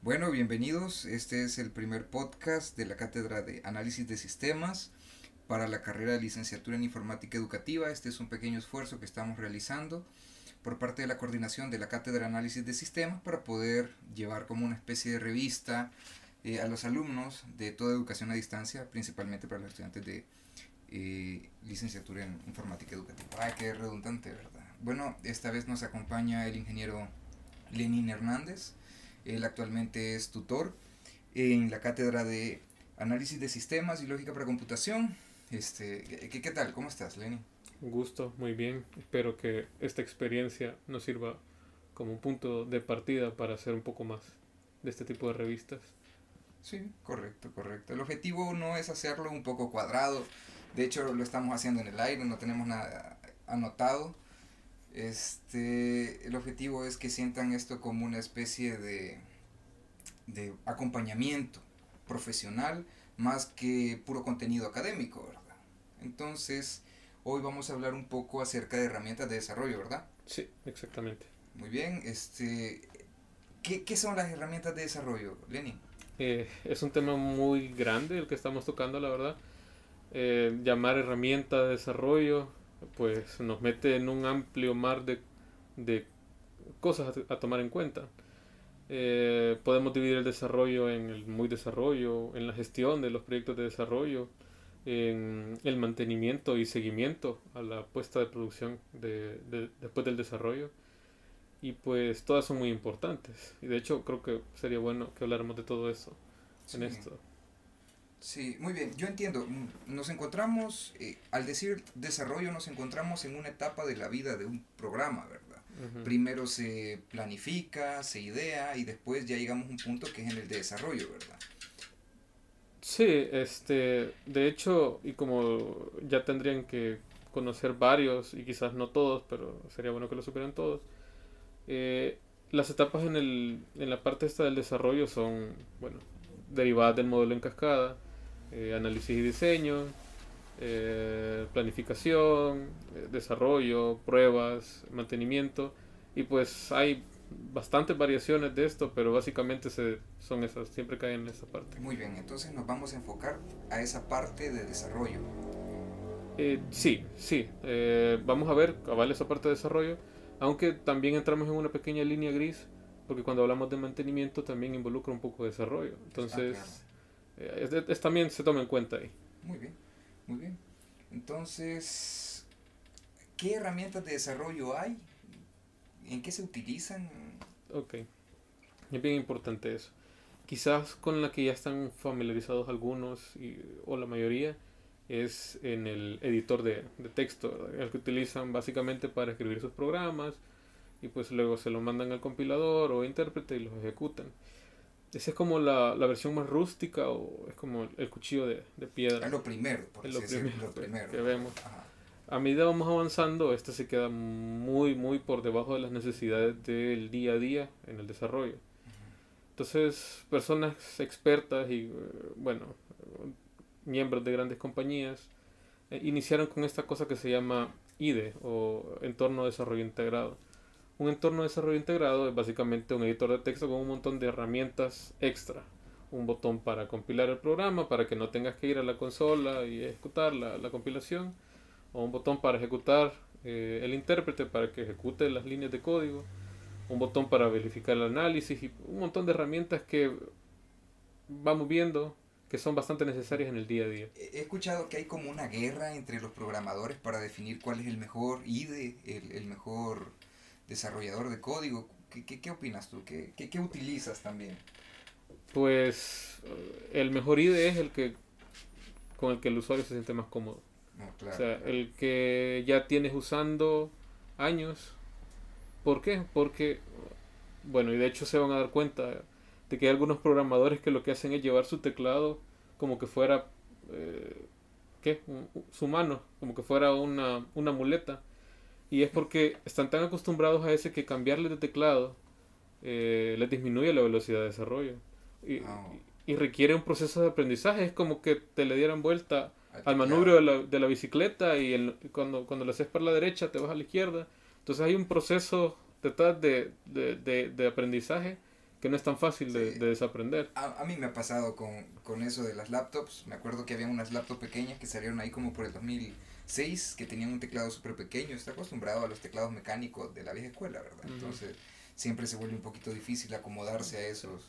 Bueno, bienvenidos. Este es el primer podcast de la Cátedra de Análisis de Sistemas para la carrera de licenciatura en Informática Educativa. Este es un pequeño esfuerzo que estamos realizando por parte de la coordinación de la Cátedra de Análisis de Sistemas para poder llevar como una especie de revista eh, a los alumnos de toda educación a distancia, principalmente para los estudiantes de eh, licenciatura en Informática Educativa. Ay, qué redundante, ¿verdad? Bueno, esta vez nos acompaña el ingeniero Lenín Hernández. Él actualmente es tutor en la cátedra de Análisis de Sistemas y Lógica para Computación. Este, ¿qué, qué tal? ¿Cómo estás, Lenín? Un gusto, muy bien. Espero que esta experiencia nos sirva como un punto de partida para hacer un poco más de este tipo de revistas. Sí, correcto, correcto. El objetivo no es hacerlo un poco cuadrado. De hecho, lo estamos haciendo en el aire, no tenemos nada anotado. Este, el objetivo es que sientan esto como una especie de, de acompañamiento profesional más que puro contenido académico, ¿verdad? Entonces, hoy vamos a hablar un poco acerca de herramientas de desarrollo, ¿verdad? Sí, exactamente. Muy bien, este, ¿qué, qué son las herramientas de desarrollo, Lenin? Eh, es un tema muy grande el que estamos tocando, la verdad. Eh, llamar herramienta de desarrollo, pues nos mete en un amplio mar de, de cosas a, a, tomar en cuenta. Eh, podemos dividir el desarrollo en el muy desarrollo, en la gestión de los proyectos de desarrollo, en el mantenimiento y seguimiento a la puesta de producción de, de, después del desarrollo. Y pues todas son muy importantes. Y de hecho creo que sería bueno que habláramos de todo eso Sí. en esto. Sí, muy bien, yo entiendo. Mm, Nos encontramos, eh, al decir desarrollo, nos encontramos en una etapa de la vida de un programa, ¿verdad? Primero se planifica, se idea y después ya llegamos a un punto que es en el de desarrollo, ¿verdad? Sí, este, de hecho, y como ya tendrían que conocer varios, y quizás no todos, pero sería bueno que lo supieran todos, eh, las etapas en, el, en la parte esta del desarrollo son, bueno, derivadas del modelo en cascada, eh, análisis y diseño, eh, planificación, eh, desarrollo, pruebas, mantenimiento, y pues hay bastantes variaciones de esto, pero básicamente se, son esas, siempre caen en esa parte. Muy bien, entonces nos vamos a enfocar a esa parte de desarrollo. Eh, sí, sí. eh, vamos a ver, cabal, esa parte de desarrollo. Aunque también entramos en una pequeña línea gris, porque cuando hablamos de mantenimiento también involucra un poco de desarrollo. Entonces, eh, es, es- también se toma en cuenta ahí. Muy bien, muy bien. Entonces, ¿qué herramientas de desarrollo hay? ¿En qué se utilizan? Ok. Es bien importante eso. Quizás con la que ya están familiarizados algunos y- o la mayoría es en el editor de, de texto, ¿verdad? el que utilizan básicamente para escribir sus programas y pues luego se lo mandan al compilador o intérprete y los ejecutan. Esa es como la, la versión más rústica o es como el cuchillo de, de piedra. Es lo primero, por Es lo primero lo que- primero. que vemos. Ajá. A medida vamos avanzando, este se queda muy, muy por debajo de las necesidades del día a día en el desarrollo. Entonces, personas expertas y, eh, bueno, miembros de grandes compañías eh, iniciaron con esta cosa que se llama IDE o Entorno de Desarrollo Integrado. Un entorno de desarrollo integrado es básicamente un editor de texto con un montón de herramientas extra. Un botón para compilar el programa para que no tengas que ir a la consola y ejecutar la, la compilación o un botón para ejecutar eh, el intérprete para que ejecute las líneas de código, un botón para verificar el análisis y un montón de herramientas que vamos viendo que son bastante necesarias en el día a día. He escuchado que hay como una guerra entre los programadores para definir cuál es el mejor IDE, el, el mejor desarrollador de código. ¿Qué, qué, qué opinas tú? ¿Qué, qué, qué utilizas también? Pues eh, el mejor IDE es el que con el que el usuario se siente más cómodo. No, claro, o sea, claro. el que ya tienes usando años. ¿Por qué? Porque, bueno, y de hecho se van a dar cuenta de que hay algunos programadores que lo que hacen es llevar su teclado como que fuera, eh, ¿qué? Su mano, como que fuera una, una muleta. Y es porque están tan acostumbrados a ese que cambiarle de teclado eh, les disminuye la velocidad de desarrollo. Y, Ah. y requiere un proceso de aprendizaje. Es como que te le dieran vuelta al manubrio de la, de la bicicleta y el- cuando, cuando lo haces para la derecha te vas a la izquierda. Entonces hay un proceso detrás de, de, de- de aprendizaje que no es tan fácil de, desaprender. A, a, mí me ha pasado con, con, eso de las laptops. Me acuerdo que había unas laptops pequeñas que salieron ahí como por el 2006, que tenían un teclado súper pequeño. Está acostumbrado a los teclados mecánicos de la vieja escuela, ¿verdad? Entonces siempre se vuelve un poquito difícil acomodarse a esos.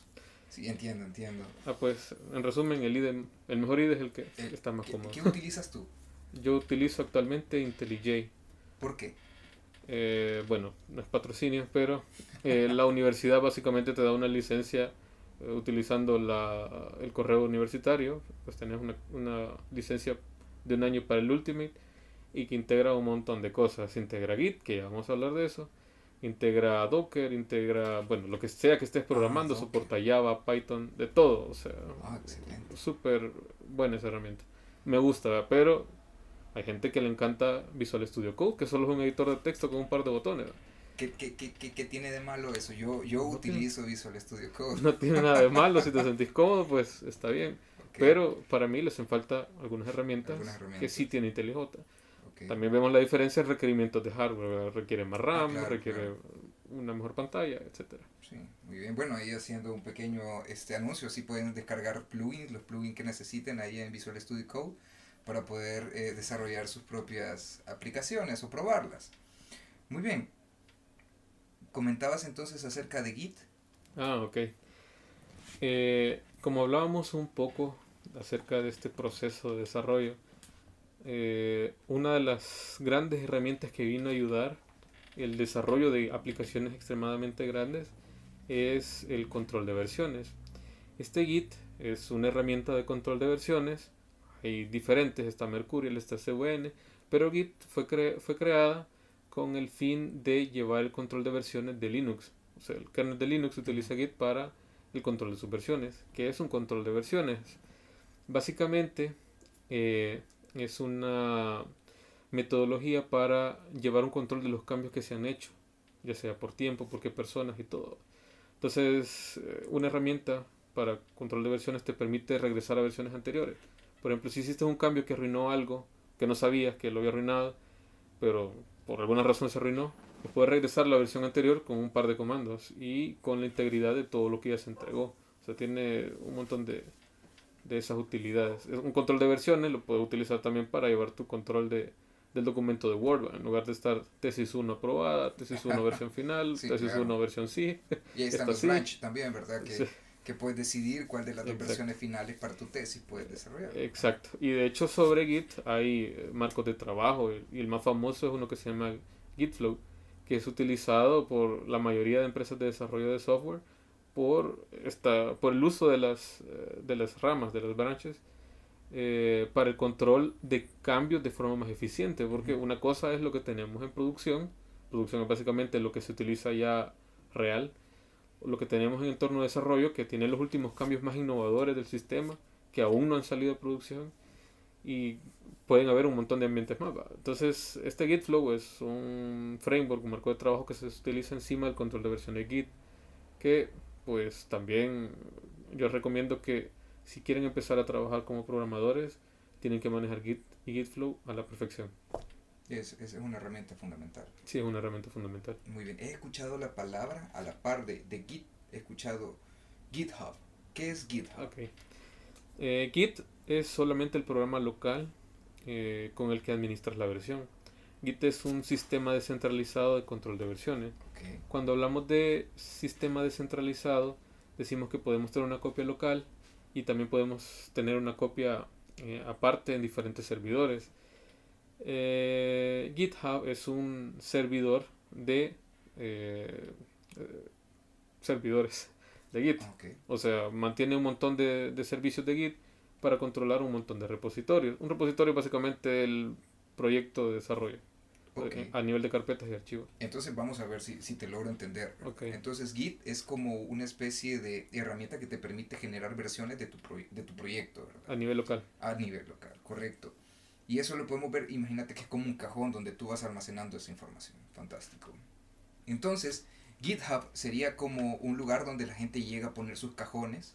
Sí, entiendo, entiendo. Ah, pues, en resumen, el IDE, el mejor IDE es el que está más cómodo. ¿Qué utilizas tú? Yo utilizo actualmente IntelliJ. ¿Por qué? Eh, bueno, no es patrocinio, pero eh, la universidad básicamente te da una licencia eh, utilizando la, el correo universitario, pues tenés una, una, licencia de un año para el Ultimate y que integra un montón de cosas. Integra Git, que ya vamos a hablar de eso, integra Docker, integra, bueno, lo que sea que estés programando, ah, soporta Java, Python, de todo, o sea, ah, súper buena esa herramienta. Me gusta, pero hay gente que le encanta Visual Studio Code, que solo es un editor de texto con un par de botones. ¿Qué, qué, qué, qué tiene de malo eso? Yo, yo utilizo Visual Studio Code. No tiene nada de malo, si te sentís cómodo, pues está bien. Pero para mí les hacen falta algunas herramientas, que sí tiene IntelliJ. También vemos la diferencia en requerimientos de hardware. Requiere más RAM, ah, requiere una mejor pantalla, etcétera. Sí, muy bien. Bueno, ahí haciendo un pequeño este anuncio, sí pueden descargar plugins, los plugins que necesiten ahí en Visual Studio Code para poder eh, desarrollar sus propias aplicaciones o probarlas. Muy bien. Comentabas entonces acerca de Git. Ah, ok. Eh, como hablábamos un poco acerca de este proceso de desarrollo, eh, una de las grandes herramientas que vino a ayudar el desarrollo de aplicaciones extremadamente grandes es el control de versiones. Este Git es una herramienta de control de versiones. Hay diferentes, está Mercurial, está CVN, pero Git fue, fue creada con el fin de llevar el control de versiones de Linux. El kernel de Linux utiliza Git para el control de sus versiones. que es un control de versiones? Básicamente, eh, es una metodología para llevar un control de los cambios que se han hecho, ya sea por tiempo, por qué personas y todo. Entonces, eh, una herramienta para control de versiones te permite regresar a versiones anteriores. Por ejemplo, si hiciste un cambio que arruinó algo que no sabías que lo había arruinado, pero por alguna razón se arruinó, pues puedes regresar a la versión anterior con un par de comandos y con la integridad de todo lo que ya se entregó. O sea, tiene un montón de, de esas utilidades. Un control de versiones lo puedes utilizar también para llevar tu control de, del documento de Word, en lugar de estar tesis 1 aprobada, tesis 1 versión final, tesis 1 versión sí. Y ahí están los branch también, ¿verdad? Que, que, puedes decidir cuál de las dos versiones finales para tu tesis puedes desarrollar. Exacto. Y de hecho sobre Git hay eh, marcos de trabajo y el más famoso es uno que se llama Gitflow, que es utilizado por la mayoría de empresas de desarrollo de software por, esta, por el uso de las, eh, de las ramas, de las branches, eh, para el control de cambios de forma más eficiente. Porque una cosa es lo que tenemos en producción, producción es básicamente lo que se utiliza ya real, lo que tenemos en entorno de desarrollo, que tiene los últimos cambios más innovadores del sistema, que aún no han salido de producción, y pueden haber un montón de ambientes más. Entonces, este Gitflow es un framework, un marco de trabajo que se utiliza encima del control de versión de Git, que pues también yo recomiendo que si quieren empezar a trabajar como programadores, tienen que manejar Git y Gitflow a la perfección. Es, es una herramienta fundamental. Sí, es una herramienta fundamental. Muy bien. He escuchado la palabra a la par de, de Git, he escuchado GitHub. ¿Qué es GitHub? Okay. Eh, Git es solamente el programa local eh, con el que administras la versión. Git es un sistema descentralizado de control de versiones. Cuando hablamos de sistema descentralizado, decimos que podemos tener una copia local y también podemos tener una copia eh, aparte en diferentes servidores. Eh, GitHub es un servidor de eh, servidores de Git. O sea, mantiene un montón de, de, servicios de Git para controlar un montón de repositorios. Un repositorio básicamente el proyecto de desarrollo. A nivel de carpetas y archivos. Entonces vamos a ver si, si te logro entender. Entonces Git es como una especie de herramienta que te permite generar versiones de tu, de tu proyecto, A nivel local. A nivel local, correcto. Y eso lo podemos ver, imagínate que es como un cajón donde tú vas almacenando esa información. Fantástico. Entonces, GitHub sería como un lugar donde la gente llega a poner sus cajones.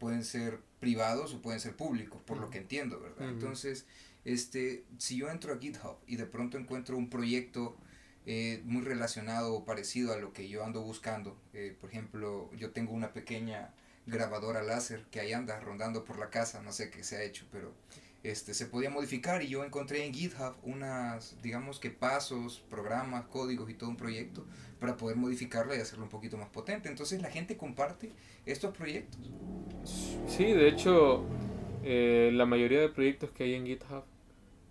Pueden ser privados o pueden ser públicos, por lo que entiendo, ¿verdad? Entonces, este, si yo entro a GitHub y de pronto encuentro un proyecto eh, muy relacionado o parecido a lo que yo ando buscando. Eh, por ejemplo, yo tengo una pequeña grabadora láser que ahí anda rondando por la casa, no sé qué se ha hecho, pero este, se podía modificar y yo encontré en GitHub unas, digamos que pasos, programas, códigos y todo un proyecto para poder modificarla y hacerlo un poquito más potente. Entonces la gente comparte estos proyectos. Sí, de hecho, eh, la mayoría de proyectos que hay en GitHub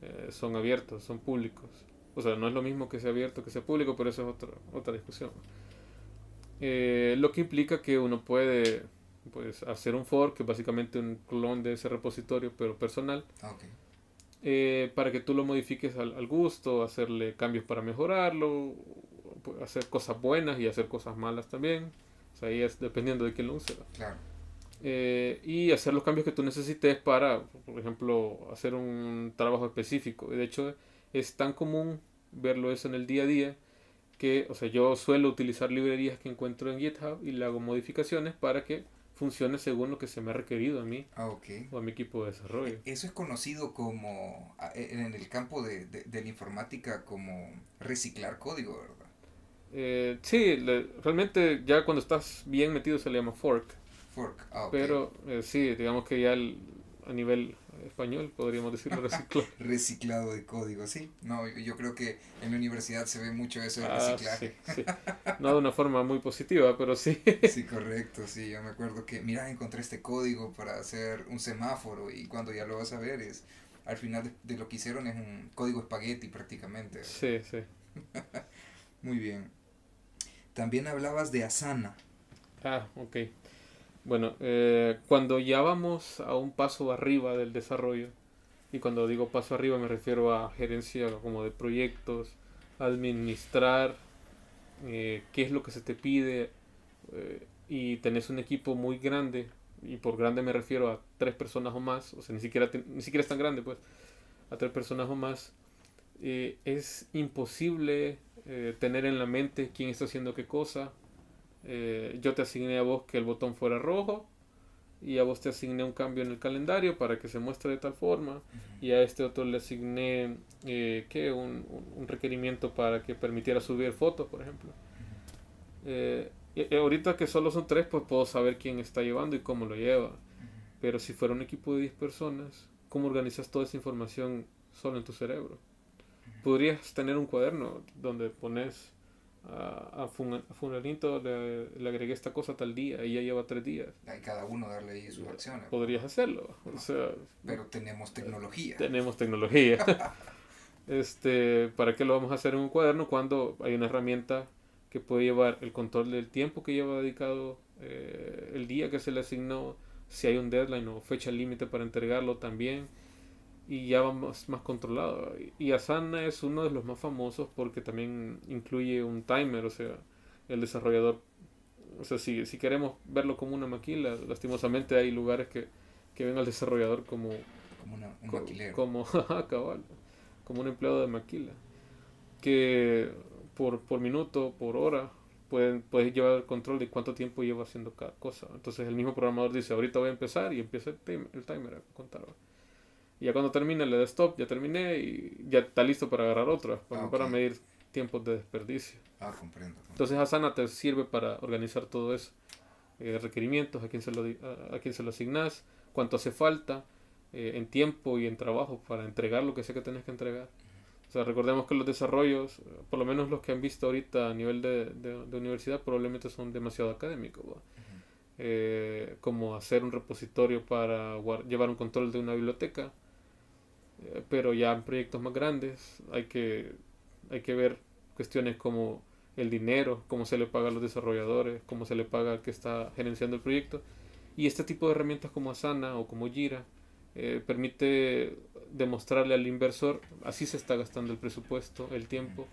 eh, son abiertos, son públicos. O sea, no es lo mismo que sea abierto que sea público, pero eso es otra, otra discusión. Eh, lo que implica que uno puede pues, hacer un fork, que es básicamente un clon de ese repositorio, pero personal. Ah, para que tú lo modifiques al, al, gusto, hacerle cambios para mejorarlo, hacer cosas buenas y hacer cosas malas también. O sea, ahí es dependiendo de quién lo use. Claro. Eh, y hacer los cambios que tú necesites para, por ejemplo, hacer un trabajo específico. De hecho es tan común verlo eso en el día a día que, o sea, yo suelo utilizar librerías que encuentro en GitHub y le hago modificaciones para que funcione según lo que se me ha requerido a mí ah, o a mi equipo de desarrollo. E, eso es conocido como, en el campo de, de, de la informática, como reciclar código, ¿verdad? Eh, sí, realmente ya cuando estás bien metido se le llama fork. Fork, ah, Pero eh, sí, digamos que ya a nivel español podríamos decirlo reciclado. Reciclado de código, sí. No, yo creo que en la universidad se ve mucho eso de ah, reciclaje. Sí, No de una forma muy positiva, pero sí. Sí, correcto, sí. Yo me acuerdo que, mira, encontré este código para hacer un semáforo y cuando ya lo vas a ver es, al final de, de lo que hicieron es un código espagueti prácticamente. Sí, sí. Muy bien. También hablabas de Asana. Ah, ok. Bueno, eh, cuando ya vamos a un paso arriba del desarrollo, y cuando digo paso arriba me refiero a gerencia como de proyectos, administrar eh, qué es lo que se te pide eh, y tenés un equipo muy grande, y por grande me refiero a tres personas o más, o sea, ni siquiera, ni siquiera es tan grande, pues, a tres personas o más, es imposible tener en la mente quién está haciendo qué cosa, eh, yo te asigné a vos que el botón fuera rojo y a vos te asigné un cambio en el calendario para que se muestre de tal forma. Y a este otro le asigné eh, ¿qué? Un, un, requerimiento para que permitiera subir fotos por ejemplo. Eh, y, ahorita que solo son tres pues puedo saber quién está llevando y cómo lo lleva. Pero si fuera un equipo de 10 personas ¿cómo organizas toda esa información solo en tu cerebro? podrías tener un cuaderno donde pones a, a, Funerito le, le, agregué esta cosa tal día y ya lleva tres días. Hay cada uno darle ahí sus acciones. Podrías hacerlo. O sea, pero tenemos tecnología. Tenemos tecnología. este, ¿Para qué lo vamos a hacer en un cuaderno cuando hay una herramienta que puede llevar el control del tiempo que lleva dedicado, eh, el día que se le asignó, si hay un deadline o fecha límite para entregarlo también? Y ya vamos más controlado. Y Asana es uno de los más famosos porque también incluye un timer, o sea, el desarrollador, o sea, si, si queremos verlo como una maquila, lastimosamente hay lugares que, que ven al desarrollador como... Como una, un maquilero. Como, como un empleado de maquila. Que por, por minuto, por hora, pueden, puedes llevar el control de cuánto tiempo lleva haciendo cada cosa. Entonces el mismo programador dice, ahorita voy a empezar y empieza el timer, el timer a contar. Y ya cuando termine le da stop, ya terminé y ya está listo para agarrar otra, para, ah, para medir tiempos de desperdicio. Ah, comprendo. Entonces Asana te sirve para organizar todo eso. Eh, requerimientos, a quién, se lo, a, quién se lo asignas, cuánto hace falta eh, en tiempo y en trabajo para entregar lo que sé que tenés que entregar. O sea, recordemos que los desarrollos, por lo menos los que han visto ahorita a nivel de, de, universidad, probablemente son demasiado académicos. Eh, como hacer un repositorio para llevar un control de una biblioteca pero ya en proyectos más grandes hay que, hay que ver cuestiones como el dinero, cómo se le paga a los desarrolladores, cómo se le paga al que está gerenciando el proyecto. Y este tipo de herramientas como Asana o como Jira eh, permite demostrarle al inversor, así se está gastando el presupuesto, el tiempo,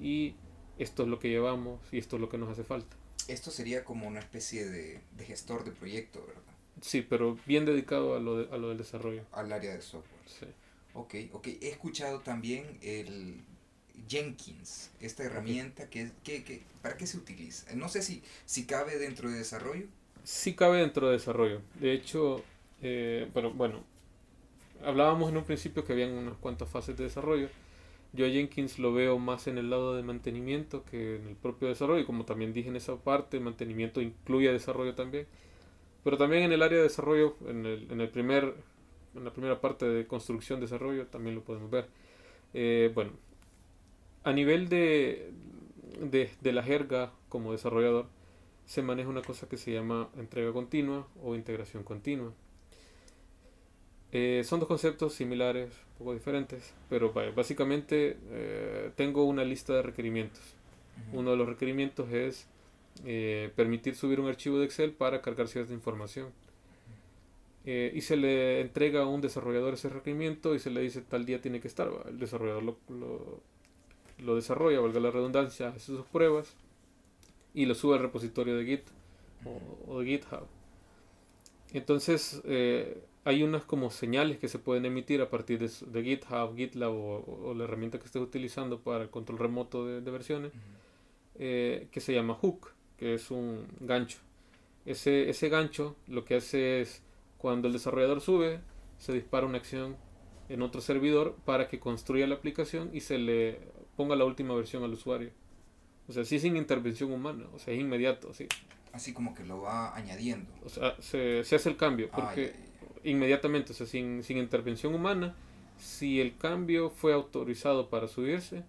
y esto es lo que llevamos y esto es lo que nos hace falta. Esto sería como una especie de, de gestor de proyecto, ¿verdad? Sí, pero bien dedicado a lo, de, a lo del desarrollo. Al área de software. Sí. Ok, ok. He escuchado también el Jenkins, esta herramienta que, que, que, ¿para qué se utiliza? No sé si, si cabe dentro de desarrollo. Sí cabe dentro de desarrollo. De hecho, eh, pero bueno, hablábamos en un principio que habían unas cuantas fases de desarrollo. Yo Jenkins lo veo más en el lado de mantenimiento que en el propio desarrollo. Como también dije en esa parte, mantenimiento incluye desarrollo también. Pero también en el área de desarrollo, en, el, en, el primer, en la primera parte de construcción, desarrollo, también lo podemos ver. Eh, bueno, a nivel de, de, de la jerga como desarrollador, se maneja una cosa que se llama entrega continua o integración continua. Eh, son dos conceptos similares, un poco diferentes, pero básicamente eh, tengo una lista de requerimientos. Uno de los requerimientos es eh, permitir subir un archivo de Excel para cargar cierta información. Y se le entrega a un desarrollador ese requerimiento y se le dice tal día tiene que estar. El desarrollador lo, lo, lo desarrolla, valga la redundancia, hace sus pruebas y lo sube al repositorio de Git o, de GitHub. Entonces, eh, hay unas como señales que se pueden emitir a partir de, de GitHub, GitLab o, la herramienta que estés utilizando para el control remoto de, versiones, eh, que se llama hook, que es un gancho. Ese, ese gancho lo que hace es, cuando el desarrollador sube, se dispara una acción en otro servidor para que construya la aplicación y se le ponga la última versión al usuario. O sea, sí sin intervención humana, o sea, es inmediato, sí. Así como que lo va añadiendo. O sea, se, se hace el cambio, porque inmediatamente, o sea, sin, sin intervención humana, si el cambio fue autorizado para subirse,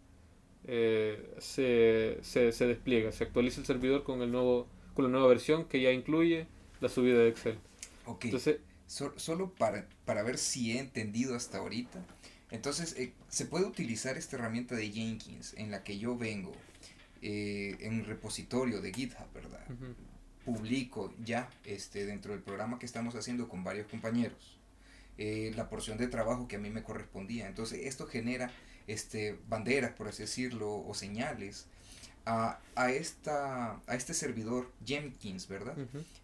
eh, se, se, se, despliega, se actualiza el servidor con, el nuevo, con la nueva versión que ya incluye la subida de Excel. Ok. Entonces, solo para, para ver si he entendido hasta ahorita. Entonces, eh, se puede utilizar esta herramienta de Jenkins en la que yo vengo eh, en un repositorio de GitHub, ¿verdad? publico ya este, dentro del programa que estamos haciendo con varios compañeros eh, la porción de trabajo que a mí me correspondía. Entonces esto genera este, banderas, por así decirlo, o señales a, a, esta, a este servidor Jenkins, ¿verdad?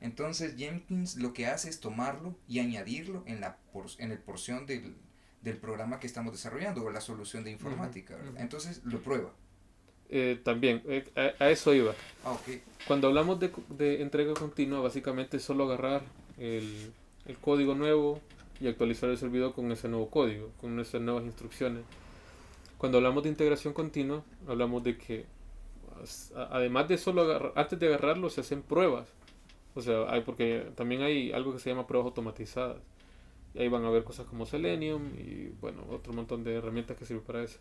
Entonces Jenkins lo que hace es tomarlo y añadirlo en la por, en el porción del, del programa que estamos desarrollando o la solución de informática, Entonces lo prueba. Eh, también, eh, a, eso iba. Ah, Cuando hablamos de, de, entrega continua, básicamente es solo agarrar el, el, código nuevo y actualizar el servidor con ese nuevo código, con esas nuevas instrucciones. Cuando hablamos de integración continua, hablamos de que además de solo agarrar, antes de agarrarlo se hacen pruebas. O sea, hay, porque también hay algo que se llama pruebas automatizadas. Y ahí van a ver cosas como Selenium y bueno, otro montón de herramientas que sirven para eso.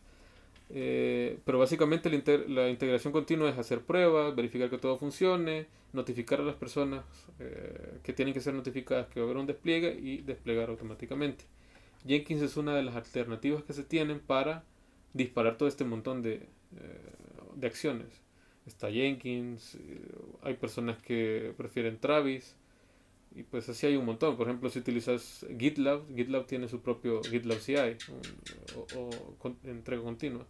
Eh, pero básicamente la, integración continua es hacer pruebas, verificar que todo funcione, notificar a las personas eh, que tienen que ser notificadas que va a haber un despliegue y desplegar automáticamente. Jenkins es una de las alternativas que se tienen para disparar todo este montón de, eh, acciones. Está Jenkins, hay personas que prefieren Travis y pues así hay un montón. Por ejemplo, si utilizas GitLab, GitLab tiene su propio GitLab CI o entrega continua.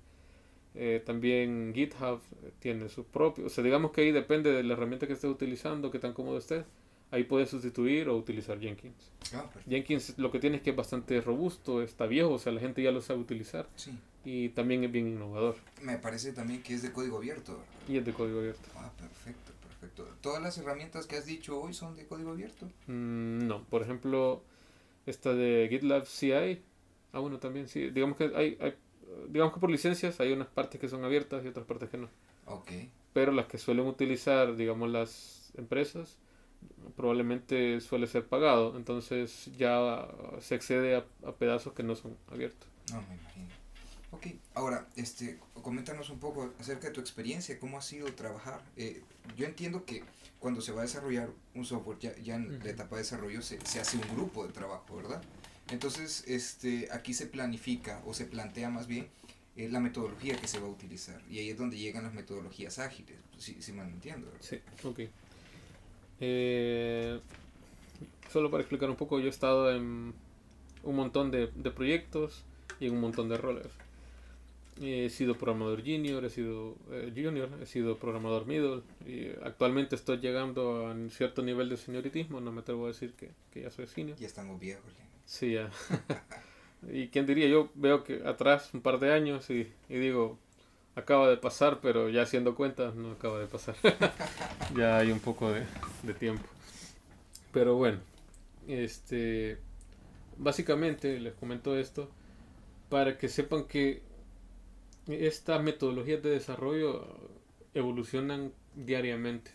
Eh, también GitHub tiene su propio, o sea, digamos que ahí depende de la herramienta que estés utilizando, que tan cómodo estés. Ahí puedes sustituir o utilizar Jenkins. Ah, Jenkins lo que tiene es que es bastante robusto, está viejo, o sea, la gente ya lo sabe utilizar. Sí. Y también es bien innovador. Me parece también que es de código abierto. Y es de código abierto. Ah, perfecto, perfecto. ¿Todas las herramientas que has dicho hoy son de código abierto? Mm, no, por ejemplo, esta de GitLab CI. Ah, bueno, también sí. Digamos que hay, hay digamos que por licencias hay unas partes que son abiertas y otras partes que no. Okay. Pero las que suelen utilizar, digamos, las empresas, probablemente suele ser pagado. Entonces ya se accede a, pedazos que no son abiertos. No, me imagino. Ok, ahora, este, coméntanos un poco acerca de tu experiencia, cómo ha sido trabajar. Eh, yo entiendo que cuando se va a desarrollar un software, ya, ya en la etapa de desarrollo se, se hace un grupo de trabajo, ¿verdad? Entonces, este, aquí se planifica o se plantea más bien eh, la metodología que se va a utilizar. Y ahí es donde llegan las metodologías ágiles, si, si me entiendo. Sí, ok. Eh, solo para explicar un poco, yo he estado en un montón de, de proyectos y en un montón de roles. He sido programador junior, he sido eh, junior, he sido programador middle y actualmente estoy llegando a un cierto nivel de senioritismo, no me atrevo a decir que, que ya soy senior. Ya estamos viejos. Sí, ya. y quién diría, yo veo que atrás un par de años y, y digo, acaba de pasar, pero ya haciendo cuentas no acaba de pasar. ya hay un poco de, de, tiempo. Pero bueno, este básicamente les comento esto para que sepan que estas metodologías de desarrollo evolucionan diariamente.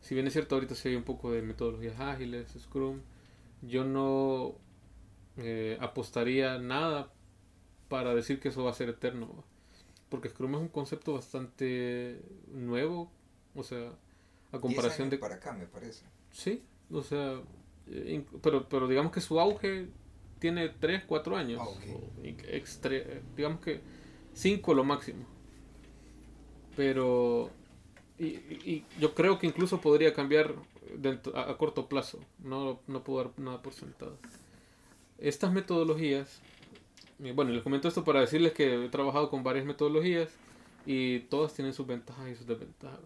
Si bien es cierto, ahorita se hay un poco de metodologías ágiles, Scrum, yo no eh, apostaría nada para decir que eso va a ser eterno. Porque Scrum es un concepto bastante nuevo, o sea, a comparación de... Para acá, me parece. Sí, o sea, eh, pero, pero digamos que su auge tiene 3, 4 años. Ah, digamos que 5 lo máximo. Pero y, yo creo que incluso podría cambiar a, corto plazo. No, no puedo dar nada por sentado. Estas metodologías, bueno, les comento esto para decirles que he trabajado con varias metodologías y todas tienen sus ventajas y sus desventajas.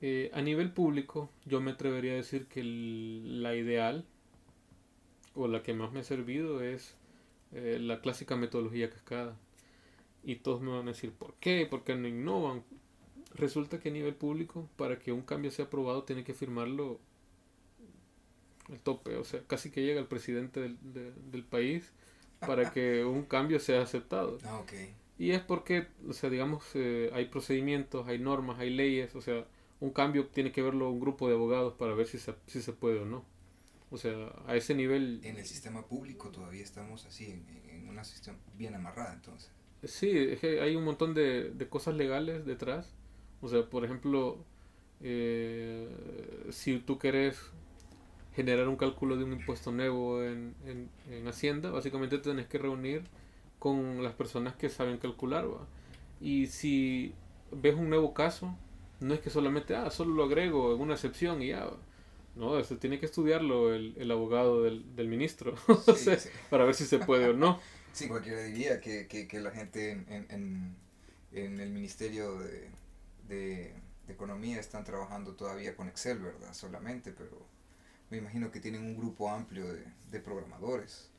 Eh, a nivel público, yo me atrevería a decir que la ideal o la que más me ha servido es eh, la clásica metodología cascada. Y todos me van a decir, ¿por qué? ¿Por qué no innovan? Resulta que a nivel público, para que un cambio sea aprobado, tiene que firmarlo el tope. O sea, casi que llega el presidente del, del país para que un cambio sea aceptado. Ah, okay. Y es porque, o sea, digamos, eh, hay procedimientos, hay normas, hay leyes, o sea, un cambio tiene que verlo un grupo de abogados para ver si se, si se puede o no. O sea, a ese nivel... En el sistema público todavía estamos así, en, en una sistema bien amarrada entonces. Sí, es que hay un montón de, de cosas legales detrás. O sea, por ejemplo, eh, si tú quieres generar un cálculo de un impuesto nuevo en, en, en Hacienda, básicamente tenés que reunir con las personas que saben calcular. Y si ves un nuevo caso, no es que solamente, ah, solo lo agrego en una excepción y ya. No, eso tiene que estudiarlo el, el abogado del, del ministro para ver si se puede o no. Sí, cualquiera diría que, que, que la gente en, en, en, el Ministerio de, de, Economía están trabajando todavía con Excel, ¿verdad? Solamente, pero me imagino que tienen un grupo amplio de, de programadores.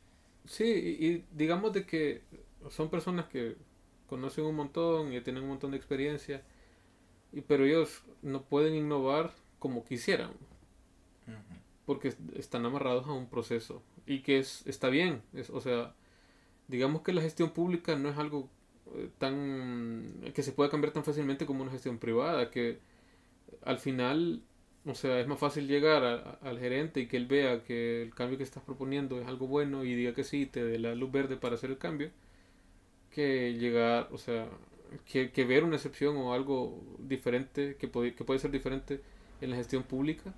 Sí, y, y digamos de que son personas que conocen un montón y tienen un montón de experiencia y, pero ellos no pueden innovar como quisieran. Porque están amarrados a un proceso. Y que es, está bien. Es, o sea, digamos que la gestión pública no es algo eh, tan que se pueda cambiar tan fácilmente como una gestión privada. Que al final, o sea, es más fácil llegar al gerente y que él vea que el cambio que estás proponiendo es algo bueno y diga que sí, te dé la luz verde para hacer el cambio. Que llegar, o sea, que, que, ver una excepción o algo diferente, que puede, que puede ser diferente en la gestión pública,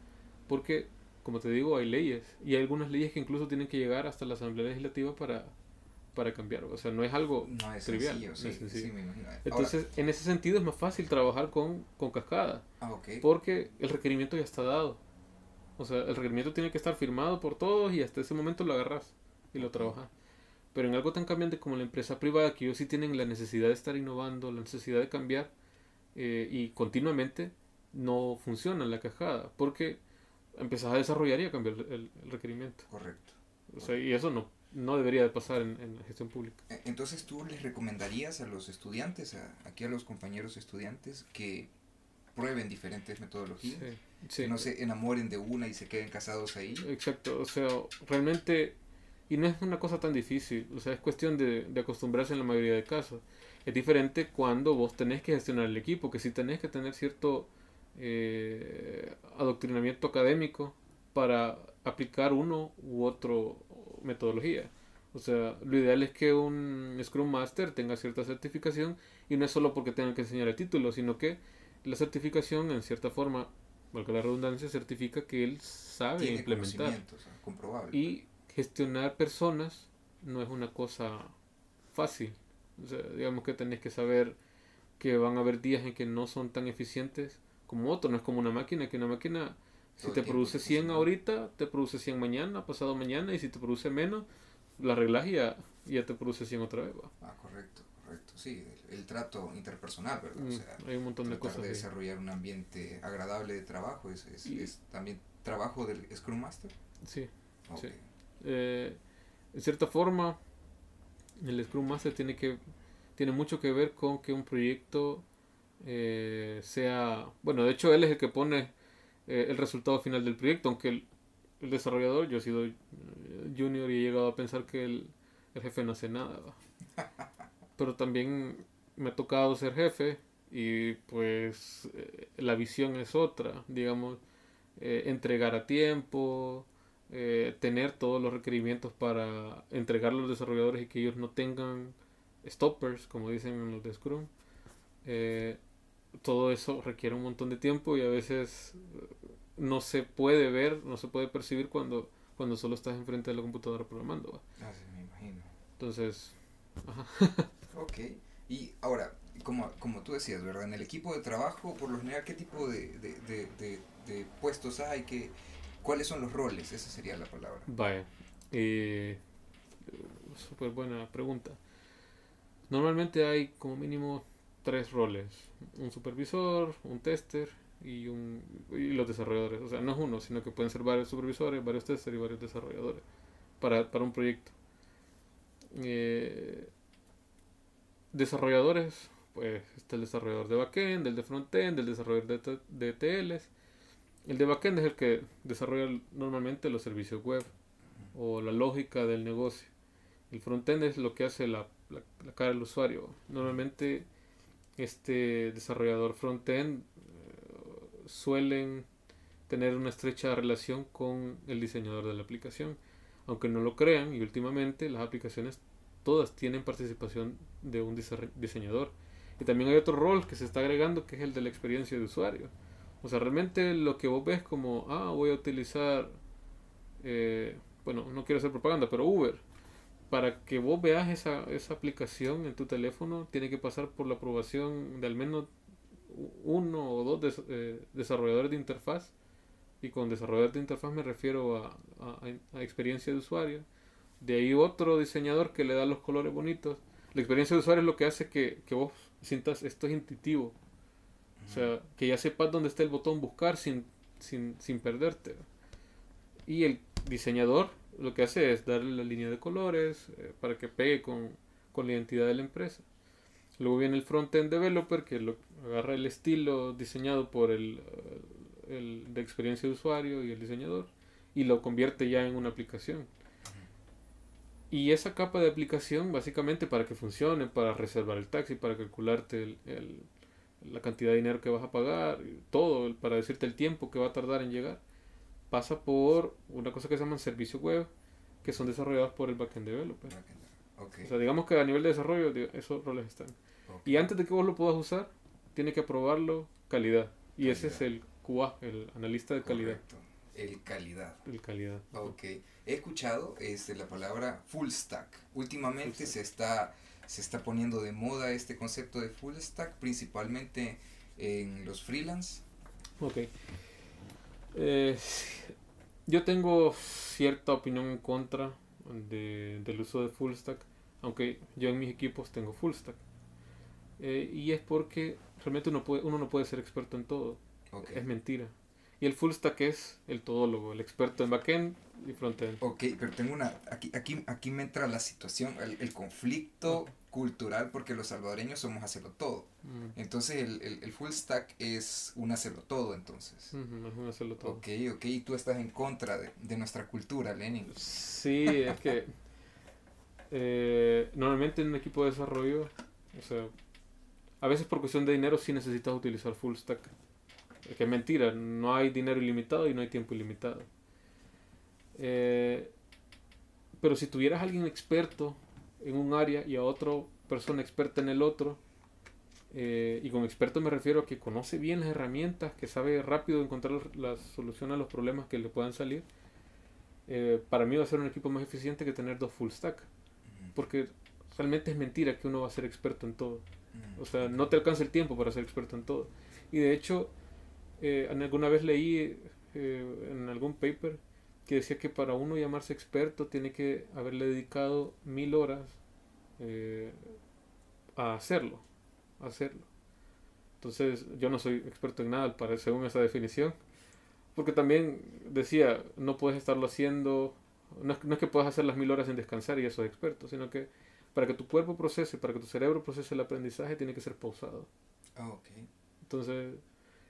porque, como te digo, hay leyes, y hay algunas leyes que incluso tienen que llegar hasta la Asamblea Legislativa para, para cambiar, o sea, no es algo trivial. Entonces, en ese sentido es más fácil trabajar con, con cascada, ah, okay. porque el requerimiento ya está dado. O sea, el requerimiento tiene que estar firmado por todos y hasta ese momento lo agarras y lo trabajas. Pero en algo tan cambiante como la empresa privada, que ellos sí tienen la necesidad de estar innovando, la necesidad de cambiar, eh, y continuamente no funciona la cajada, porque empezás a desarrollar y a cambiar el, requerimiento. Correcto. O sea, y eso no, no debería de pasar en, en, la gestión pública. E, entonces, ¿tú les recomendarías a los estudiantes, a, aquí a los compañeros estudiantes, que prueben diferentes metodologías? Sí, Que no se enamoren de una y se queden casados ahí. Exacto, o sea, realmente y no es una cosa tan difícil, o sea, es cuestión de, de, acostumbrarse en la mayoría de casos. Es diferente cuando vos tenés que gestionar el equipo, que sí tenés que tener cierto eh, adoctrinamiento académico para aplicar uno u otro metodología. O sea, lo ideal es que un Scrum Master tenga cierta certificación y no es solo porque tenga que enseñar el título, sino que la certificación en cierta forma, valga la redundancia, certifica que él sabe Tiene implementar. comprobable. Y gestionar personas no es una cosa fácil. O sea, digamos que tenés que saber que van a haber días en que no son tan eficientes como otros. No es como una máquina, que una máquina, si te produce 100 ahorita, te produce 100 mañana, pasado mañana, y si te produce menos, la arreglas y ya, ya te produce 100 otra vez. ¿va? Ah, correcto, correcto. Sí, el, el trato interpersonal, ¿verdad? Mm, o sea, hay un montón de cosas. de ahí. desarrollar un ambiente agradable de trabajo es, es, Y- es también trabajo del Scrum Master. Sí. Sí. Eh, en cierta forma, el Scrum Master tiene que tiene mucho que ver con que un proyecto eh, sea bueno de hecho él es el que pone eh, el resultado final del proyecto aunque el, el desarrollador yo he sido eh, junior y he llegado a pensar que el, el jefe no hace nada ¿va? pero también me ha tocado ser jefe y pues eh, la visión es otra, digamos, eh, entregar a tiempo, eh, tener todos los requerimientos para entregar a los desarrolladores y que ellos no tengan stoppers, como dicen en los de Scrum. Todo eso requiere un montón de tiempo y a veces no se puede ver, no se puede percibir cuando, cuando solo estás enfrente de la computadora programando. Ah, me imagino. Entonces, ajá. ok. Y ahora, como, como tú decías, ¿verdad? En el equipo de trabajo, por lo general, ¿qué tipo de, de, de, de puestos hay? ¿Qué, ¿Cuáles son los roles? Esa sería la palabra. Vaya. Eh, Súper buena pregunta. Normalmente hay como mínimo tres roles. Un supervisor, un tester y, un, y los desarrolladores. O sea, no es uno, sino que pueden ser varios supervisores, varios testers y varios desarrolladores para, para un proyecto. Eh, desarrolladores pues está el desarrollador de backend, el de frontend, el desarrollador de, de. El de backend es el que desarrolla normalmente los servicios web o la lógica del negocio. El frontend es lo que hace la, la, cara del usuario. Normalmente este desarrollador frontend uh, suelen tener una estrecha relación con el diseñador de la aplicación. Aunque no lo crean y últimamente las aplicaciones todas tienen participación de un diseñador. Y también hay otro rol que se está agregando que es el de la experiencia de usuario. O sea, realmente lo que vos ves como, ah, voy a utilizar, eh, bueno, no quiero hacer propaganda, pero Uber. Para que vos veas esa, esa aplicación en tu teléfono, tiene que pasar por la aprobación de al menos uno o dos eh, desarrolladores de interfaz. Y con desarrollador de interfaz me refiero a, a experiencia de usuario. De ahí otro diseñador que le da los colores bonitos. La experiencia de usuario es lo que hace que, que vos sientas esto es intuitivo. O sea, que ya sepas dónde está el botón buscar sin, sin, sin perderte. Y el diseñador lo que hace es darle la línea de colores eh, para que pegue con, con, la identidad de la empresa. Luego viene el front-end developer que lo, agarra el estilo diseñado por el, eh, el de experiencia de usuario y el diseñador y lo convierte ya en una aplicación. Y esa capa de aplicación, básicamente para que funcione, para reservar el taxi, para calcularte el, la cantidad de dinero que vas a pagar, todo, para decirte el tiempo que va a tardar en llegar, pasa por una cosa que se llama servicios web, que son desarrollados por el backend developer. O sea, digamos que a nivel de desarrollo, esos roles están. Y antes de que vos lo puedas usar, tiene que aprobarlo calidad. Y ese es el QA, el analista de calidad. El calidad. El calidad. Ok. He escuchado este, la palabra full stack. Últimamente se está se está poniendo de moda este concepto de full stack, principalmente en los freelance. Ok. Eh, yo tengo cierta opinión en contra de, del uso de full stack, aunque yo en mis equipos tengo full stack. Eh, y es porque realmente uno, puede, uno no puede ser experto en todo. Es mentira. Y el full stack es el todólogo, el experto en backend y frontend. Ok, pero tengo una. Aquí, aquí, aquí me entra la situación, el, conflicto cultural, porque los salvadoreños somos hacerlo todo. Mm. Entonces, el, el, el, full stack es un hacerlo todo, entonces. es un hacerlo todo. Ok, ok, y tú estás en contra de, de nuestra cultura, Lenin. Sí, es que. Eh, normalmente en un equipo de desarrollo, o sea, a veces por cuestión de dinero sí necesitas utilizar full stack que es mentira, no hay dinero ilimitado y no hay tiempo ilimitado. Eh, pero si tuvieras a alguien experto en un área y a otra persona experta en el otro, eh, y con experto me refiero a que conoce bien las herramientas, que sabe rápido encontrar la solución a los problemas que le puedan salir, eh, para mí va a ser un equipo más eficiente que tener dos full stack. Porque realmente es mentira que uno va a ser experto en todo. O sea, no te alcanza el tiempo para ser experto en todo. Y de hecho, eh, alguna vez leí eh, en algún paper que decía que para uno llamarse experto tiene que haberle dedicado mil horas eh, a hacerlo, a hacerlo. Entonces yo no soy experto en nada para, según esa definición, porque también decía, no puedes estarlo haciendo, no es, que puedas hacer las mil horas sin descansar y eso es experto, sino que para que tu cuerpo procese, para que tu cerebro procese el aprendizaje, tiene que ser pausado. Ah, Entonces,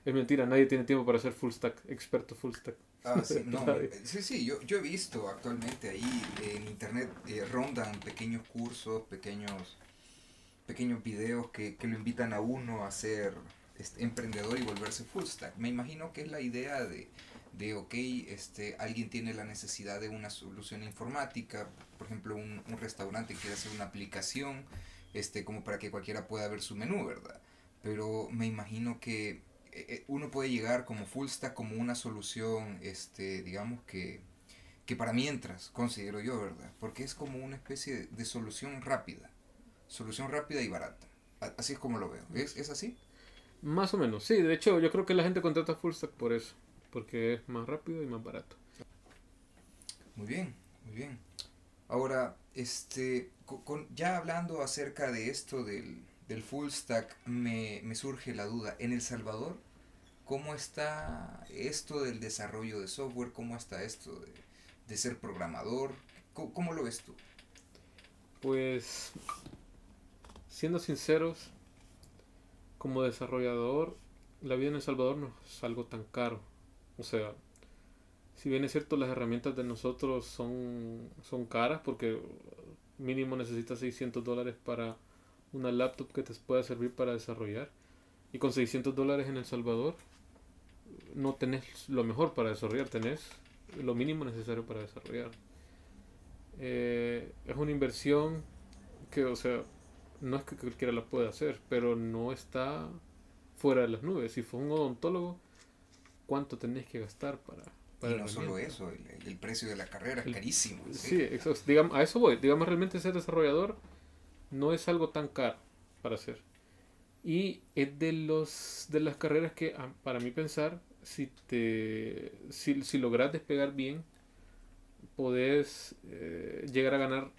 es mentira, nadie tiene tiempo para ser full stack, experto full stack. Ah, sí, no, sí, sí, yo, yo he visto actualmente ahí en internet eh, rondan pequeños cursos, pequeños pequeños videos que, que lo invitan a uno a ser este, emprendedor y volverse full stack. Me imagino que es la idea de, de, ok, este, alguien tiene la necesidad de una solución informática, por ejemplo, un, un restaurante quiere hacer una aplicación, este, como para que cualquiera pueda ver su menú, ¿verdad? Pero me imagino que uno puede llegar como full stack como una solución, este, digamos que, que para mientras, considero yo, ¿verdad? Porque es como una especie de, de solución rápida, solución rápida y barata. Así es como lo veo. ¿Es, ¿Es así? Más o menos, sí. De hecho, yo creo que la gente contrata full stack por eso, porque es más rápido y más barato. Muy bien, muy bien. Ahora, este, con, ya hablando acerca de esto del, del full stack, me, me, surge la duda. En El Salvador, ¿cómo está esto del desarrollo de software? ¿Cómo está esto de, de ser programador? ¿Cómo, ¿Cómo, lo ves tú? Pues, siendo sinceros, como desarrollador, la vida en El Salvador no es algo tan caro. O sea, si bien es cierto las herramientas de nosotros son, son caras porque mínimo necesitas 600 dólares para una laptop que te pueda servir para desarrollar. Y con 600 dólares en El Salvador no tenés lo mejor para desarrollar, tenés lo mínimo necesario para desarrollar. Eh, es una inversión que, o sea, no es que cualquiera la pueda hacer, pero no está fuera de las nubes. Si fue un odontólogo, ¿cuánto tenés que gastar para... para y no solo eso, el, el, precio de la carrera es carísimo. Sí, digamos, a eso voy. Digamos, realmente ser desarrollador no es algo tan caro para hacer. Y es de, los, de las carreras que, para mí pensar, si, te, si, si logras despegar bien, podés eh, llegar a ganar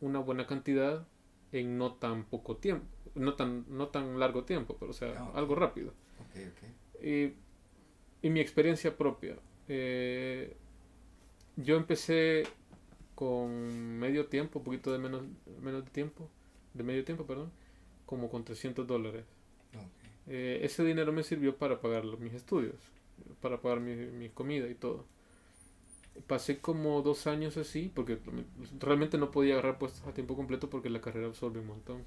una buena cantidad en no tan poco tiempo, no tan, no tan largo tiempo, pero o sea, oh, okay. algo rápido. Okay, okay. Y, y, mi experiencia propia. Eh, yo empecé con medio tiempo, un poquito de menos, menos de tiempo, de medio tiempo, perdón, como con 300 dólares. Eh, ese dinero me sirvió para pagar mis estudios, para pagar mi, mi comida y todo pasé como dos años así, porque realmente no podía agarrar puestos a tiempo completo porque la carrera absorbe un montón.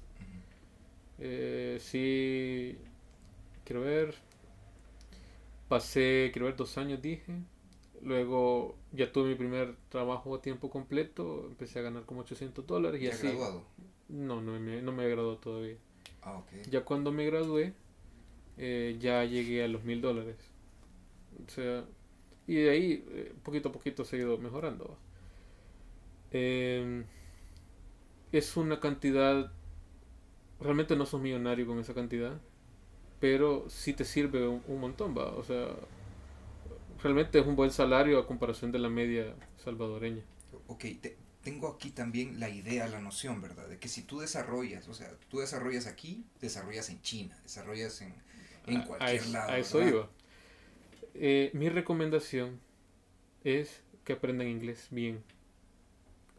Eh, sí, quiero ver, pasé, quiero ver, dos años dije. Luego ya tuve mi primer trabajo a tiempo completo, empecé a ganar como 800 dólares y ¿Ya así. graduado? No, no me, no me he graduado todavía. Ah, okay. Ya cuando me gradué, eh, ya llegué a los mil dólares. O sea, y de ahí, eh, poquito a poquito, se ha ido mejorando. Eh, es una cantidad, realmente no sos millonario con esa cantidad, pero sí te sirve un, un, montón, va. O sea, realmente es un buen salario a comparación de la media salvadoreña. Ok, te, tengo aquí también la idea, la noción, ¿verdad? De que si tú desarrollas, o sea, tú desarrollas aquí, desarrollas en China, desarrollas en, en cualquier a, lado. A eso ¿verdad? iba. Eh, mi recomendación es que aprendan inglés bien.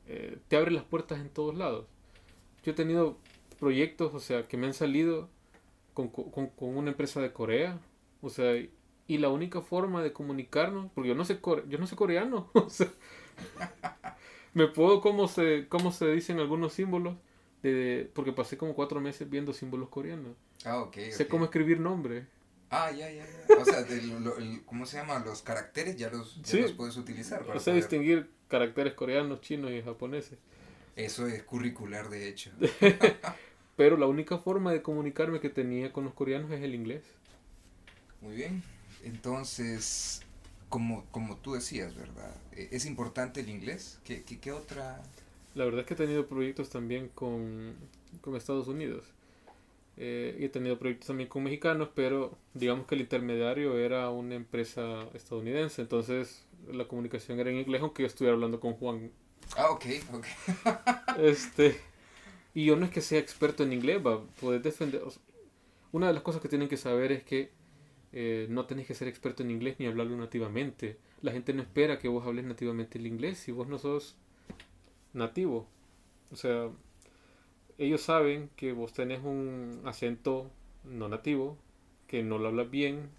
Eh, te abre las puertas en todos lados. Yo he tenido proyectos, o sea, que me han salido con, con, con una empresa de Corea, o sea, y la única forma de comunicarnos, porque yo no sé, core, yo no sé coreano, o sea, me puedo cómo se, cómo se dicen algunos símbolos, de, porque pasé como cuatro meses viendo símbolos coreanos. Ah, okay, sé okay. cómo escribir nombres. Ah, ya, ya, ya. O sea, de lo, lo, el, ¿cómo se llama? Los caracteres ya los, ya sí. los puedes utilizar. Para o sea, poder... distinguir caracteres coreanos, chinos y japoneses. Eso es curricular, de hecho. Pero la única forma de comunicarme que tenía con los coreanos es el inglés. Muy bien. Entonces, como, como tú decías, ¿verdad? ¿Es importante el inglés? ¿Qué, qué, qué otra...? La verdad es que he tenido proyectos también con, con Estados Unidos. Eh, y he tenido proyectos también con mexicanos, pero digamos que el intermediario era una empresa estadounidense, entonces la comunicación era en inglés, aunque yo estuviera hablando con Juan. Ah, ok, ok. este, y yo no es que sea experto en inglés, va, poder defender. O sea, una de las cosas que tienen que saber es que eh, no tenés que ser experto en inglés ni hablarlo nativamente. La gente no espera que vos hables nativamente el inglés si vos no sos nativo. O sea, ellos saben que vos tenés un acento no nativo, que no lo hablas bien,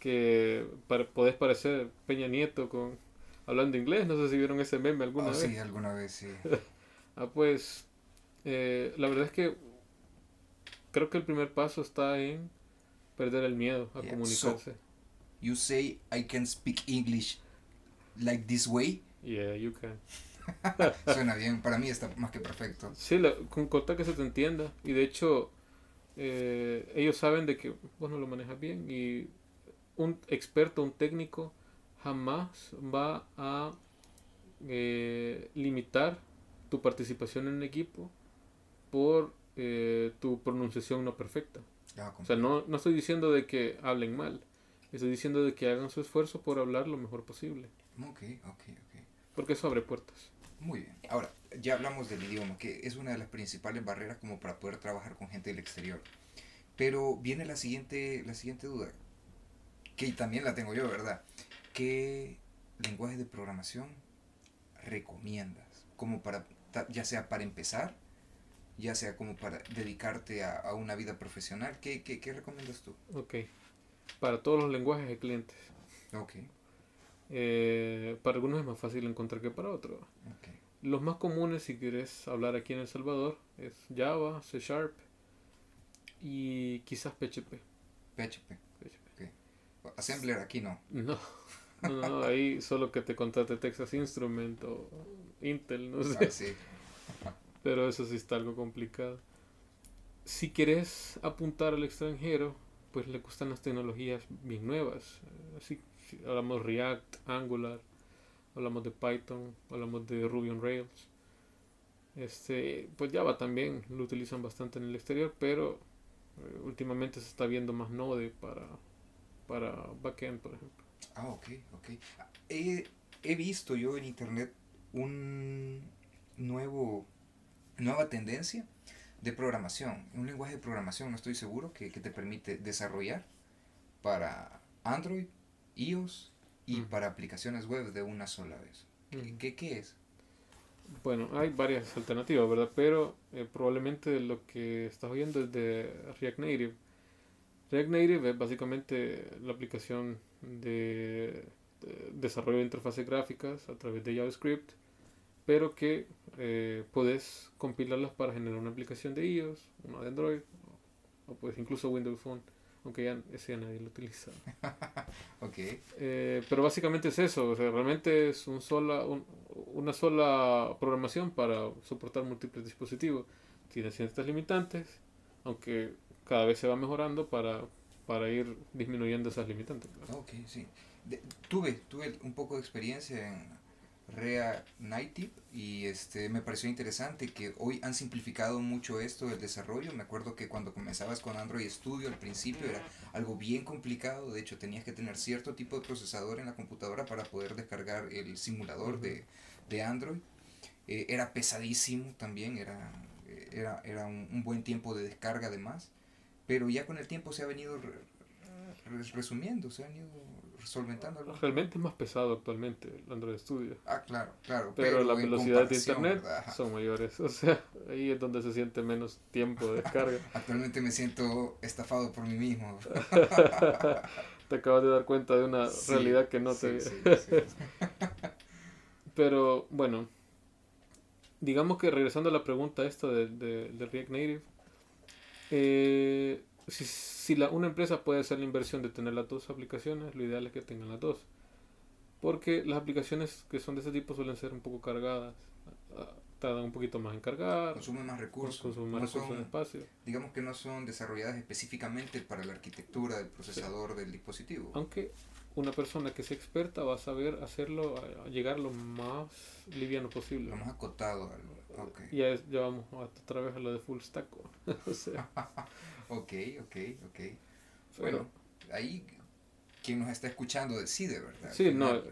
que podés parecer Peña Nieto con hablando inglés. No sé si vieron ese meme alguna oh, vez. Sí, alguna vez, sí. ah, pues, eh, la verdad es que creo que el primer paso está en perder el miedo a Yeah, comunicarse. You say I can speak English like this way. yeah, you can. Suena bien, para mí está más que perfecto. Sí, la, con corta que se te entienda. Y de hecho, eh, ellos saben de que vos no lo manejas bien. Y un experto, un técnico, jamás va a eh, limitar tu participación en un equipo por eh, tu pronunciación no perfecta. O sea, no, no estoy diciendo de que hablen mal. Estoy diciendo de que hagan su esfuerzo por hablar lo mejor posible. ok, ok, ok. Porque eso abre puertas. Muy bien. Ahora, ya hablamos del idioma, que es una de las principales barreras como para poder trabajar con gente del exterior. Pero viene la siguiente, la siguiente duda, que también la tengo yo, ¿verdad? ¿Qué lenguaje de programación recomiendas? Como para, ya sea para empezar, ya sea como para dedicarte a, a una vida profesional, ¿qué, qué, qué recomiendas tú? Ok. Para todos los lenguajes de clientes. Ok, Eh, para algunos es más fácil encontrar que para otros. ok. Los más comunes, si quieres hablar aquí en El Salvador, es Java, C Sharp y quizás PHP. PHP. PHP. Assembler aquí no. No, no, no, ahí solo que te contrate Texas Instrument o Intel, no sé. Ah, sí. Pero eso sí está algo complicado. Si quieres apuntar al extranjero, pues le gustan las tecnologías bien nuevas. Así, si hablamos React, Angular, hablamos de Python, hablamos de Ruby on Rails. Este, pues Java también lo utilizan bastante en el exterior, pero eh, últimamente se está viendo más Node para, para backend, por ejemplo. Ah, ok, ok. He, he visto yo en internet un nuevo, nueva tendencia de programación, un lenguaje de programación, no estoy seguro, que, que te permite desarrollar para Android, iOS y Mm. para aplicaciones web de una sola vez. ¿Qué, Ujú. qué, qué es? Bueno, hay varias alternativas, ¿verdad? Pero eh, probablemente lo que estás oyendo es de React Native. React Native es básicamente la aplicación de, de desarrollo de interfaces gráficas a través de JavaScript, pero que eh, puedes compilarlas para generar una aplicación de iOS, una de Android, o pues incluso Windows Phone, aunque ya ese ya nadie lo utiliza. Ok, Eh, pero básicamente es eso, o sea, realmente es un sola, un- una sola programación para soportar múltiples dispositivos. Tiene ciertas limitantes, aunque cada vez se va mejorando para, para ir disminuyendo esas limitantes. ¿verdad? ok, sí. De- tuve, tuve un poco de experiencia en React Native y este me pareció interesante que hoy han simplificado mucho esto del desarrollo. Me acuerdo que cuando comenzabas con Android Studio al principio era algo bien complicado. De hecho, tenías que tener cierto tipo de procesador en la computadora para poder descargar el simulador de, de Android. Eh, era pesadísimo también, era, eh, era, era un, un buen tiempo de descarga además. Pero ya con el tiempo se ha venido re- re- resumiendo, se han ido solventando Realmente es más pesado actualmente el Android Studio, Ah, claro, claro. pero, las en velocidades de internet son mayores. O sea, ahí es donde se siente menos tiempo de descarga. Actualmente me siento estafado por mí mismo. te acabas de dar cuenta de una Sí, realidad que no sí, te... sí. Pero bueno, digamos que regresando a la pregunta esta de, de- de React Native, eh, si, si la, una empresa puede hacer la inversión de tener las dos aplicaciones, lo ideal es que tengan las dos. Porque las aplicaciones que son de ese tipo suelen ser un poco cargadas, ah, tardan un poquito más en cargar, Consumen más recursos. consumen más no recursos en son- espacio. digamos que no son desarrolladas específicamente para la arquitectura del procesador del dispositivo. Aunque una persona que sea experta va a saber hacerlo, a, a llegar lo más liviano posible. Lo más acotado. al- Ok, Ya, es- ya vamos a- otra vez a lo de full stack. o sea, ok, ok. ok. pero- Bueno, ahí quien nos está escuchando decide, ¿verdad? sí, no, final,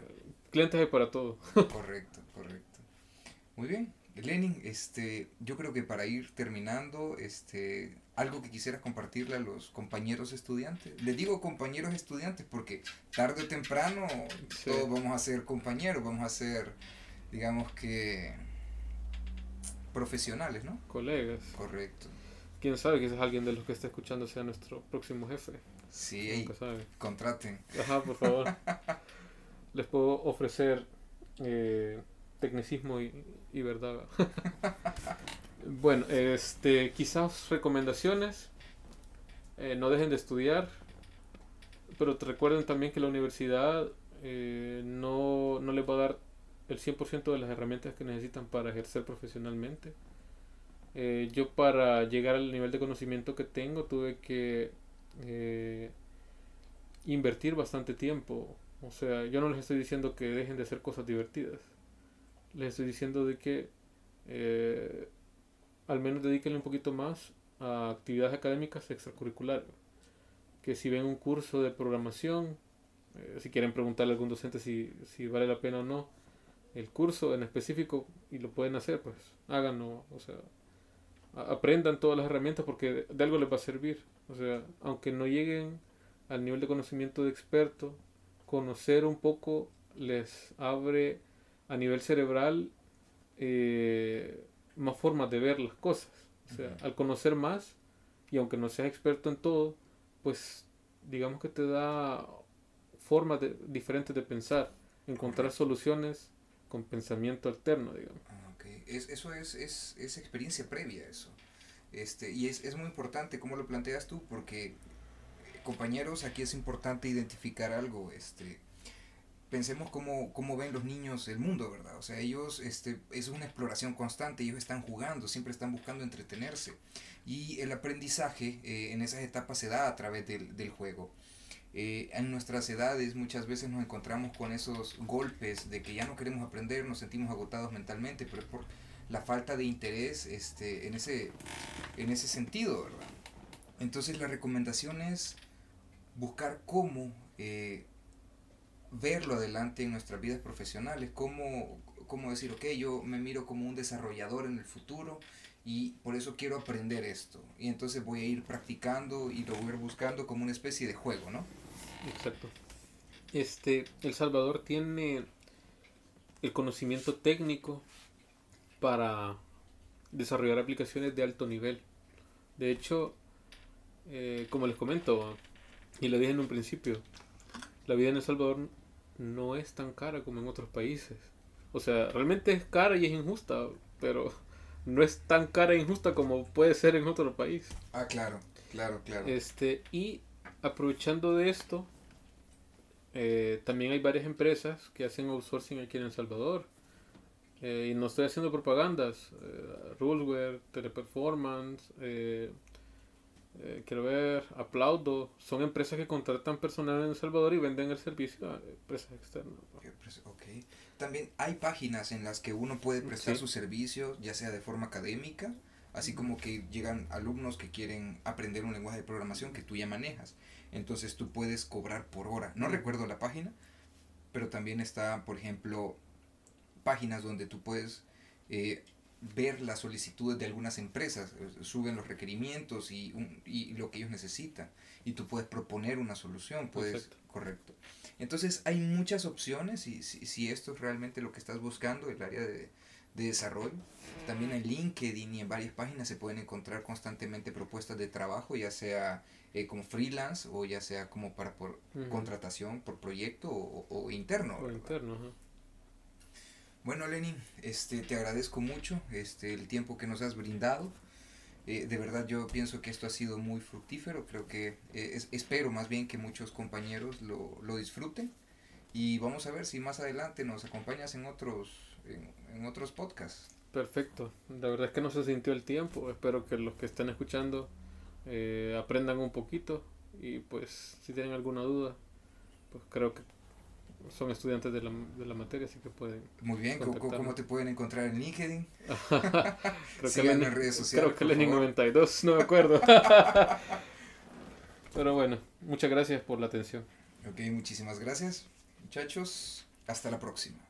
clientes hay para todo. Correcto, correcto. Muy bien. Lenin, este, yo creo que para ir terminando, este, algo que quisieras compartirle a los compañeros estudiantes. Les digo compañeros estudiantes porque tarde o temprano Sí. todos vamos a ser compañeros, vamos a ser, digamos que, profesionales, ¿no? Colegas. Correcto. Quién sabe, quizás alguien de los que esté escuchando sea nuestro próximo jefe. Sí, Nunca sabe. contraten. Ajá, por favor. Les puedo ofrecer eh, tecnicismo y, y verdad. bueno, este, quizás recomendaciones. eh, no dejen de estudiar, pero te recuerden también que la universidad eh, no, no les va a dar el 100% de las herramientas que necesitan para ejercer profesionalmente. Eh, yo para llegar al nivel de conocimiento que tengo tuve que eh, invertir bastante tiempo. O sea, yo no les estoy diciendo que dejen de hacer cosas divertidas. Les estoy diciendo de que eh, al menos dediquen un poquito más a actividades académicas extracurriculares. Que si ven un curso de programación, si quieren preguntarle a algún docente si, si vale la pena o no, el curso en específico y lo pueden hacer, pues háganlo, o sea, aprendan todas las herramientas porque de algo les va a servir. O sea, aunque no lleguen al nivel de conocimiento de experto, conocer un poco les abre a nivel cerebral eh, más formas de ver las cosas. O sea, al conocer más, y aunque no seas experto en todo, pues digamos que te da formas de, diferentes de pensar, encontrar soluciones con pensamiento alterno, digamos. Ah, okay. es, eso es, es, es, experiencia previa, eso. Este, y es, es muy importante cómo lo planteas tú, porque, eh, compañeros, aquí es importante identificar algo. Este, pensemos cómo, cómo ven los niños el mundo, ¿verdad? O sea, ellos, este, es una exploración constante, ellos están jugando, siempre están buscando entretenerse. Y el aprendizaje eh, en esas etapas se da a través del, del juego. Eh, en nuestras edades muchas veces nos encontramos con esos golpes de que ya no queremos aprender, nos sentimos agotados mentalmente, pero es por la falta de interés este, en, ese, en ese sentido, ¿verdad? Entonces la recomendación es buscar cómo eh, verlo adelante en nuestras vidas profesionales, cómo, cómo decir, ok, yo me miro como un desarrollador en el futuro y por eso quiero aprender esto. Y entonces voy a ir practicando y lo voy a ir buscando como una especie de juego, ¿no? Exacto. Este, El Salvador tiene el conocimiento técnico para desarrollar aplicaciones de alto nivel. De hecho, eh, como les comento, y lo dije en un principio, la vida en El Salvador no es tan cara como en otros países. O sea, realmente es cara y es injusta, pero no es tan cara e injusta como puede ser en otro país. Ah, claro, claro, claro. Este, y aprovechando de esto, eh, también hay varias empresas que hacen outsourcing aquí en El Salvador. Eh, y no estoy haciendo propagandas. Eh, Ruleware, Teleperformance, eh, eh, quiero ver, Aplaudo. Son empresas que contratan personal en El Salvador y venden el servicio a empresas externas. Okay. También hay páginas en las que uno puede prestar sí. su servicio, ya sea de forma académica, así como que llegan alumnos que quieren aprender un lenguaje de programación que tú ya manejas. Entonces tú puedes cobrar por hora. No recuerdo la página, pero también está, por ejemplo, páginas donde tú puedes eh, ver las solicitudes de algunas empresas, suben los requerimientos y, un, y, lo que ellos necesitan. Y tú puedes proponer una solución, puedes, correcto. Entonces hay muchas opciones y si, si, esto es realmente lo que estás buscando, el área de, de desarrollo. También en LinkedIn y en varias páginas se pueden encontrar constantemente propuestas de trabajo, ya sea eh, como freelance o ya sea como para por uh -huh. contratación por proyecto o, o interno. O interno -huh. Bueno, Lenin, este, te agradezco mucho este, el tiempo que nos has brindado. Eh, de verdad yo pienso que esto ha sido muy fructífero, creo que eh, es, espero más bien que muchos compañeros lo, lo, disfruten y vamos a ver si más adelante nos acompañas en otros, en, en otros podcasts. Perfecto, la verdad es que no se sintió el tiempo, espero que los que estén escuchando eh, aprendan un poquito y pues si tienen alguna duda, pues creo que son estudiantes de la, de la materia, así que pueden. Muy bien, ¿cómo, ¿cómo te pueden encontrar en LinkedIn? creo, que Lenin, en redes sociales, creo que Lenin 92, no me acuerdo. Pero bueno, muchas gracias por la atención. Ok, muchísimas gracias, muchachos. Hasta la próxima.